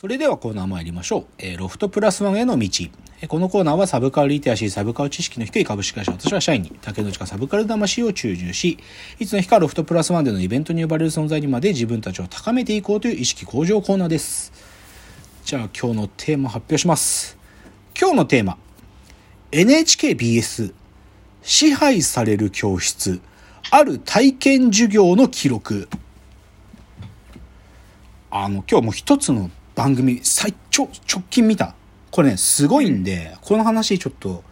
それではコーナー参りましょう。えーロフトプラスワンへの道。えーこのコーナーはサブカルリテラシー、サブカル知識の低い株式会社、私は社員に、竹之内かサブカル魂を注入し、いつの日かロフトプラスワンでのイベントに呼ばれる存在にまで自分たちを高めていこうという意識向上コーナーです。じゃあ今日のテーマ発表します。今日のテーマ。NHKBS 支配される教室ある体験授業の記録あの今日も一つの番組最直直近見たこれねすごいんでこの話ちょっと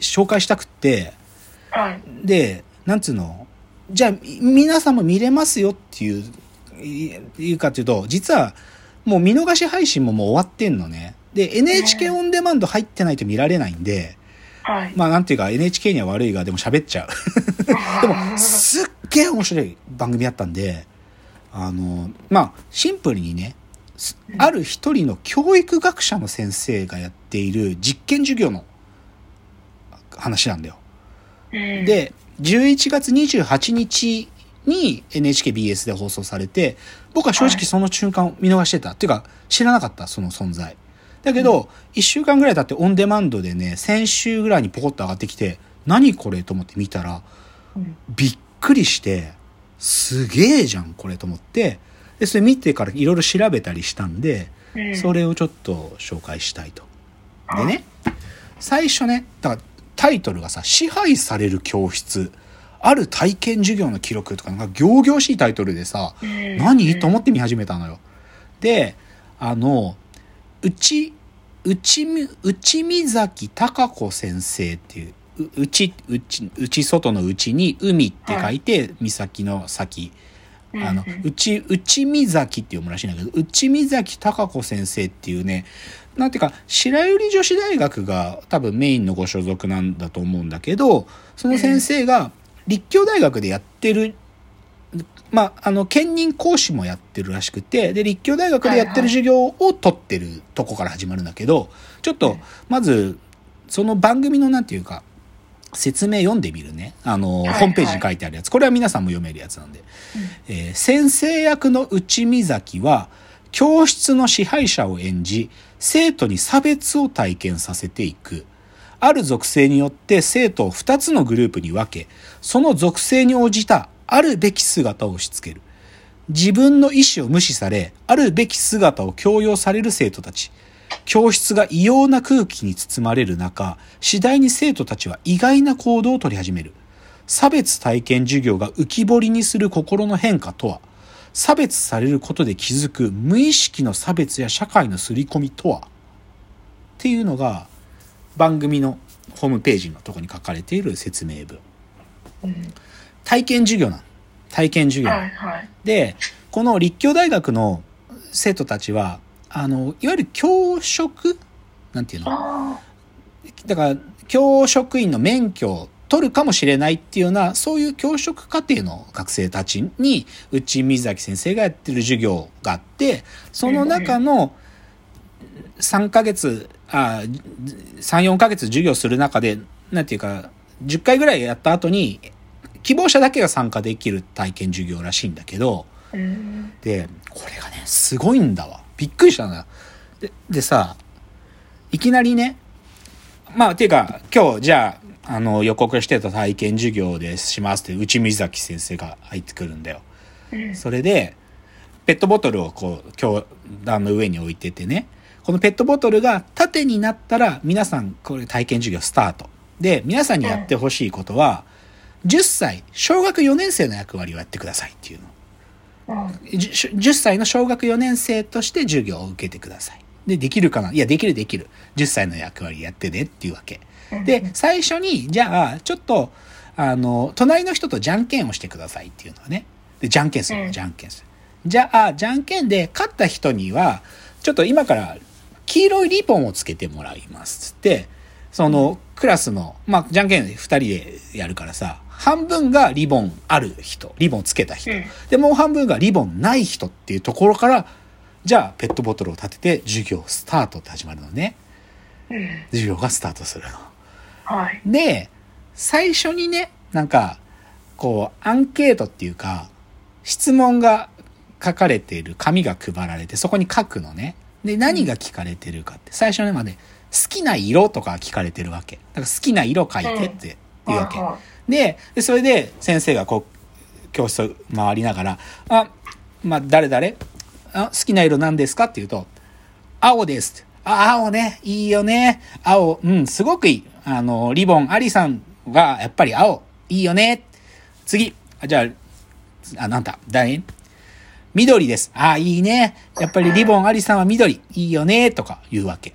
紹介したくってはい。でなんつうの？じゃあみ皆さんも見れますよっていういいうかっていうと実はもう見逃し配信ももう終わってんのねで NHK オンデマンド入ってないと見られないんで、はい。まあなんていうか NHK には悪いがでも喋っちゃう。でもすっげえ面白い番組だったんで、あの、まあシンプルにね、すある一人の教育学者の先生がやっている実験授業の話なんだよ。うん、で、11月28日に NHKBS で放送されて、僕は正直その瞬間見逃してた。っていうか、知らなかった、その存在。だけど、1週間ぐらい経ってオンデマンドでね、先週ぐらいにポコッと上がってきて、何これと思って見たら、うんびっくりして、すげえじゃん、これと思って、で、それ見てからいろいろ調べたりしたんで、うんそれをちょっと紹介したいと。でね、最初ね、だからタイトルがさ、支配される教室、ある体験授業の記録とか、なんか行々しいタイトルでさ、うん何？と思って見始めたのよ。で、あの、うち、内見崎隆子先生っていう、う内、内、内外の内に海って書いて、岬の先。あのうん。うん、内、内見崎って読むらしいんだけど、内見崎隆子先生っていうね、なんていうか、白百合女子大学が多分メインのご所属なんだと思うんだけど、その先生が立教大学でやってる、まあ、あの、兼任講師もやってるらしくて、で、立教大学でやってる授業を取ってるとこから始まるんだけど、ちょっと、まず、その番組のなんていうか、説明読んでみるね。あの、はいホームページに書いてあるやつ。これは皆さんも読めるやつなんで。えー先生役の内見崎は、教室の支配者を演じ、生徒に差別を体験させていく。ある属性によって生徒を2つのグループに分け、その属性に応じたあるべき姿を押し付ける。自分の意思を無視され、あるべき姿を強要される生徒たち。教室が異様な空気に包まれる中、次第に生徒たちは意外な行動を取り始める。差別体験授業が浮き彫りにする心の変化とは、差別されることで気づく無意識の差別や社会の刷り込みとはっていうのが番組のホームページのところに書かれている説明文。うん体験授業なの。体験授業。はいはい。で、この立教大学の生徒たちは、あの、いわゆる教職？なんていうの？あだから、教職員の免許を取るかもしれないっていうような、そういう教職課程の学生たちに、内水崎先生がやってる授業があって、その中の3ヶ月、あ3、4ヶ月授業する中で、なんていうか、10回ぐらいやった後に、希望者だけが参加できる体験授業らしいんだけど。で、これがね、すごいんだわ。びっくりしたんだよ。で、でさ、いきなりね、まあ、ていうか、今日、じゃあ、あの、予告してた体験授業でしますって、内水崎先生が入ってくるんだよ。うんそれで、ペットボトルをこう、教壇の上に置いててね、このペットボトルが縦になったら、皆さん、これ体験授業スタート。で、皆さんにやってほしいことは、10歳、小学4年生の役割をやってくださいっていうの。うんじゅ10歳の小学4年生として授業を受けてください。で、できるかな？いや、できるできる。10歳の役割やってねっていうわけ。で、最初に、じゃあ、ちょっと、あの、隣の人とじゃんけんをしてくださいっていうのはね。で、じゃんけんするじゃんけんする。じゃあ、じゃんけんで勝った人には、ちょっと今から黄色いリボンをつけてもらいます。つって、その、クラスの、まあ、じゃんけんで2人でやるからさ、半分がリボンある人、リボンつけた人。うんで、もう半分がリボンない人っていうところから、じゃあ、ペットボトルを立てて授業スタートって始まるのね。うん。授業がスタートするの。はい。で、最初にね、なんか、こう、アンケートっていうか、質問が書かれている紙が配られて、そこに書くのね。で、何が聞かれてるかって、最初のまで、好きな色とか聞かれてるわけ。だから好きな色書いてって言うわけ。はで、でそれで先生がこう、教室を回りながら、あ、まあ、誰誰あ、好きな色何ですか？って言うと、青です。あ、青ね。いいよね。青、うん、すごくいい。あの、リボン、アリさんが、やっぱり青、いいよね。次。あじゃあ、あ、なんだ、誰緑です。あ、いいね。やっぱりリボン、アリさんは緑、いいよね。とか言うわけ。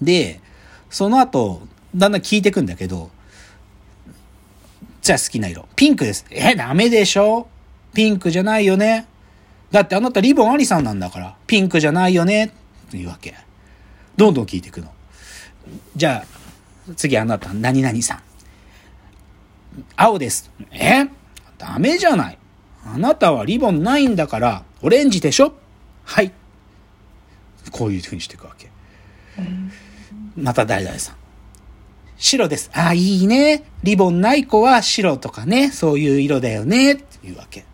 で、その後、だんだん聞いてくんだけど、じゃあ好きな色。ピンクです。え、ダメでしょ？ピンクじゃないよね。だってあなたリボンアリさんなんだから、ピンクじゃないよね。っていうわけ。どんどん聞いていくの。じゃあ、次あなた、何々さん。青です。え？ダメじゃない。あなたはリボンないんだから、オレンジでしょ？はい。こういう風にしていくわけ。また誰々さん。白です。あ、いいね。リボンない子は白とかね、そういう色だよね。っていうわけ。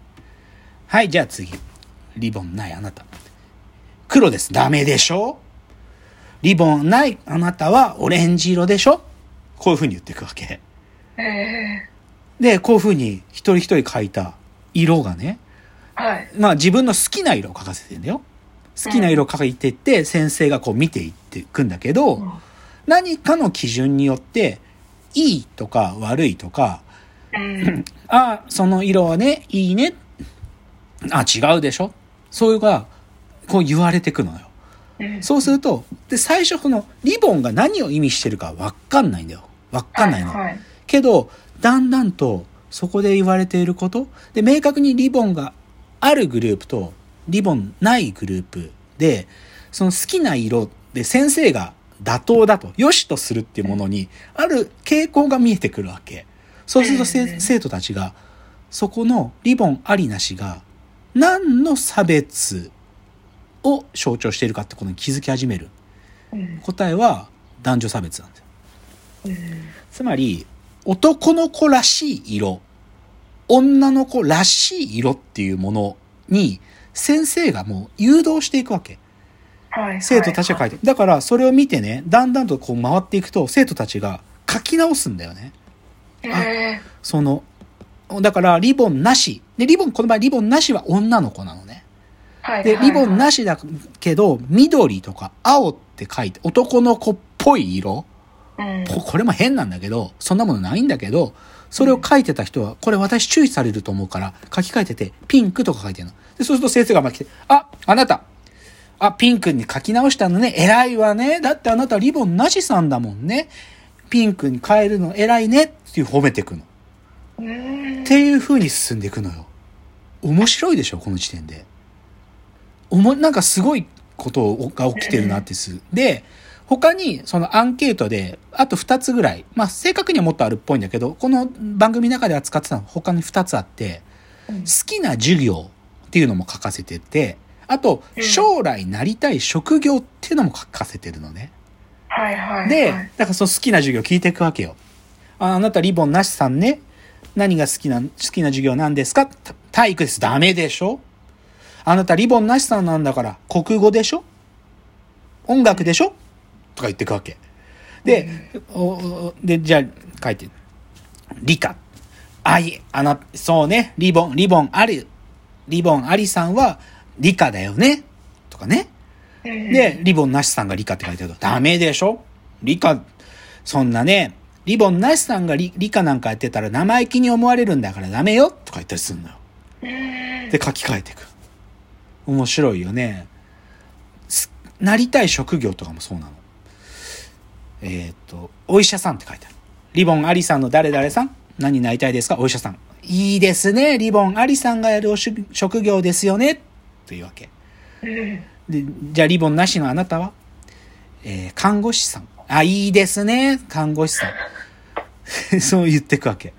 はい、じゃあ次。リボンないあなた。黒です。ダメでしょリボンないあなたはオレンジ色でしょこういう風に言っていくわけ。で、こういう風に一人一人書いた色がね、ー、はい。まあ自分の好きな色を書かせてんだよ。好きな色を書いてって、先生がこう見ていっていくんだけど、うん何かの基準によって、いいとか悪いとか、うん。あ、その色はね、いいね。あ、違うでしょそういうが、こう言われてくのよ。うんそうすると、で、最初このリボンが何を意味してるかわかんないんだよ。わかんないの。はいはい。けど、だんだんとそこで言われていること、で、明確にリボンがあるグループとリボンないグループで、その好きな色で先生が妥当だと、良しとするっていうものに、ある傾向が見えてくるわけ。そうすると生徒たちが、そこのリボンありなしが、何の差別を象徴しているかってことに気づき始める。うん。答えは男女差別なんですよ。うん。つまり、男の子らしい色、女の子らしい色っていうものに、先生がもう誘導していくわけ。はい。生徒たちが書いて。だから、それを見てね、だんだんとこう回っていくと、生徒たちが書き直すんだよね。えその、だから、リボンなし。で、リボン、この場合、リボンなしは女の子なのね。ー、はい。で、リボンし。なしだけど、緑とか青って書いて、男の子っぽい色うん。ここれも変なんだけど、そんなものないんだけど、それを書いてた人は、これ私注意されると思うから、書き換えてて、ピンクとか書いてるの。で、そうすると先生がま来て、あ、あなた、あ、ピンクに書き直したのね、偉いわね。だってあなたリボンなしさんだもんね。ピンクに変えるの偉いねっていう褒めていくの。うん。っていう風に進んでいくのよ。面白いでしょ、この時点で。おも、なんかすごいことが起きてるなってす。で、他にそのアンケートで、あと2つぐらい、まあ正確にはもっとあるっぽいんだけど、この番組の中で扱ってたの他に2つあって、うん好きな授業っていうのも書かせてて、あとうん将来なりたい職業っていうのも書かせてるのね。はいはい。で、はいだからその好きな授業聞いていくわけよ。ああなたリボンなしさんね。何が好きな、好きな授業なんですか？た体育です。ダメでしょあなたリボンなしさんなんだから国語でしょ？音楽でしょ？とか言っていくわけ。で、おおで、じゃあ書いて。理科。あい、あな、そうね。リボン、リボンあり、リボンありさんは理科だよね。とかね。うん、で、リボンなしさんが理科って書いてあると、ダメでしょ理科、そんなね、リボンなしさんが理理科なんかやってたら生意気に思われるんだからダメよとか言ったりするのよ。うん。で、書き換えていく。面白いよね。すなりたい職業とかもそうなの。えーっと、お医者さんって書いてある。リボンアリさんの誰々さん何になりたいですか？お医者さん。いいですね。リボンアリさんがやるおし職業ですよね。というわけ。うん。で、じゃあリボンなしのあなたは？えー看護師さん。あ、いいですね。看護師さん。そう言ってくわけ。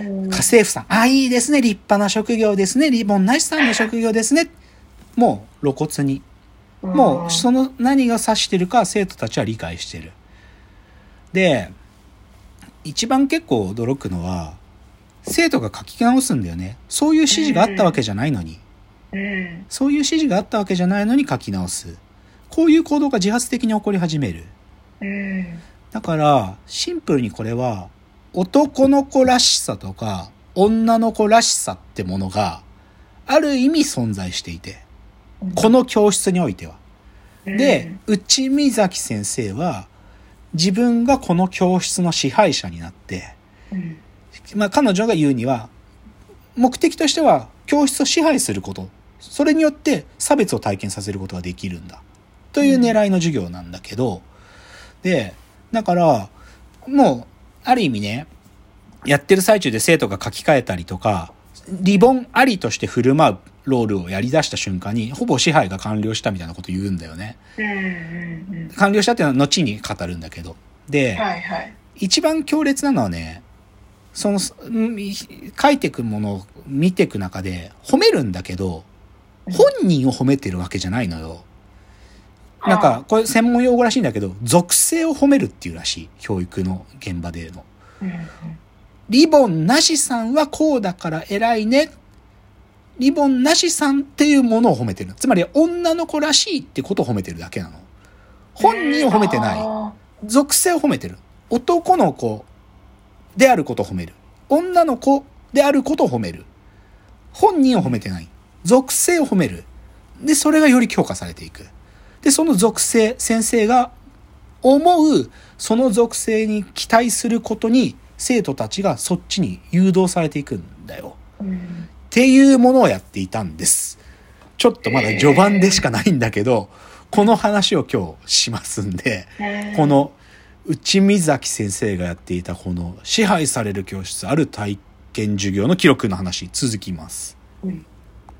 うん家政婦さん。あ、いいですね。立派な職業ですね。リボンなしさんの職業ですね。もう露骨に。もうその何が指してるか生徒たちは理解してる。で、一番結構驚くのは、生徒が書き直すんだよね。そういう指示があったわけじゃないのに。うん。そういう指示があったわけじゃないのに書き直す。こういう行動が自発的に起こり始める。うん。だから、シンプルにこれは、男の子らしさとか、女の子らしさってものが、ある意味存在していて、この教室においては。で、内見崎先生は、自分がこの教室の支配者になって、うん。まあ彼女が言うには、目的としては教室を支配すること、それによって差別を体験させることができるんだ。という狙いの授業なんだけど、で、だから、もう、ある意味ね、やってる最中で生徒が書き換えたりとか、リボンありとして振る舞うロールをやり出した瞬間に、ほぼ支配が完了したみたいなこと言うんだよね。完了したっていうのは後に語るんだけど。で、はいはい。一番強烈なのはね、その、うん書いていくものを見ていく中で、褒めるんだけど、本人を褒めてるわけじゃないのよ。なんか、これ専門用語らしいんだけど、属性を褒めるっていうらしい。教育の現場での。うん。リボンなしさんはこうだから偉いね。リボンなしさんっていうものを褒めてる。つまり女の子らしいってことを褒めてるだけなの。本人を褒めてない。あ属性を褒めてる。男の子であることを褒める。女の子であることを褒める。本人を褒めてない。属性を褒める。で、それがより強化されていく。で、その属性、先生が思う、その属性に期待することに、生徒たちがそっちに誘導されていくんだよ。ーうん。っていうものをやっていたんです。ちょっとまだ序盤でしかないんだけど、この話を今日しますんで、この内見崎先生がやっていたこの支配される教室ある体験授業の記録の話続きます。うん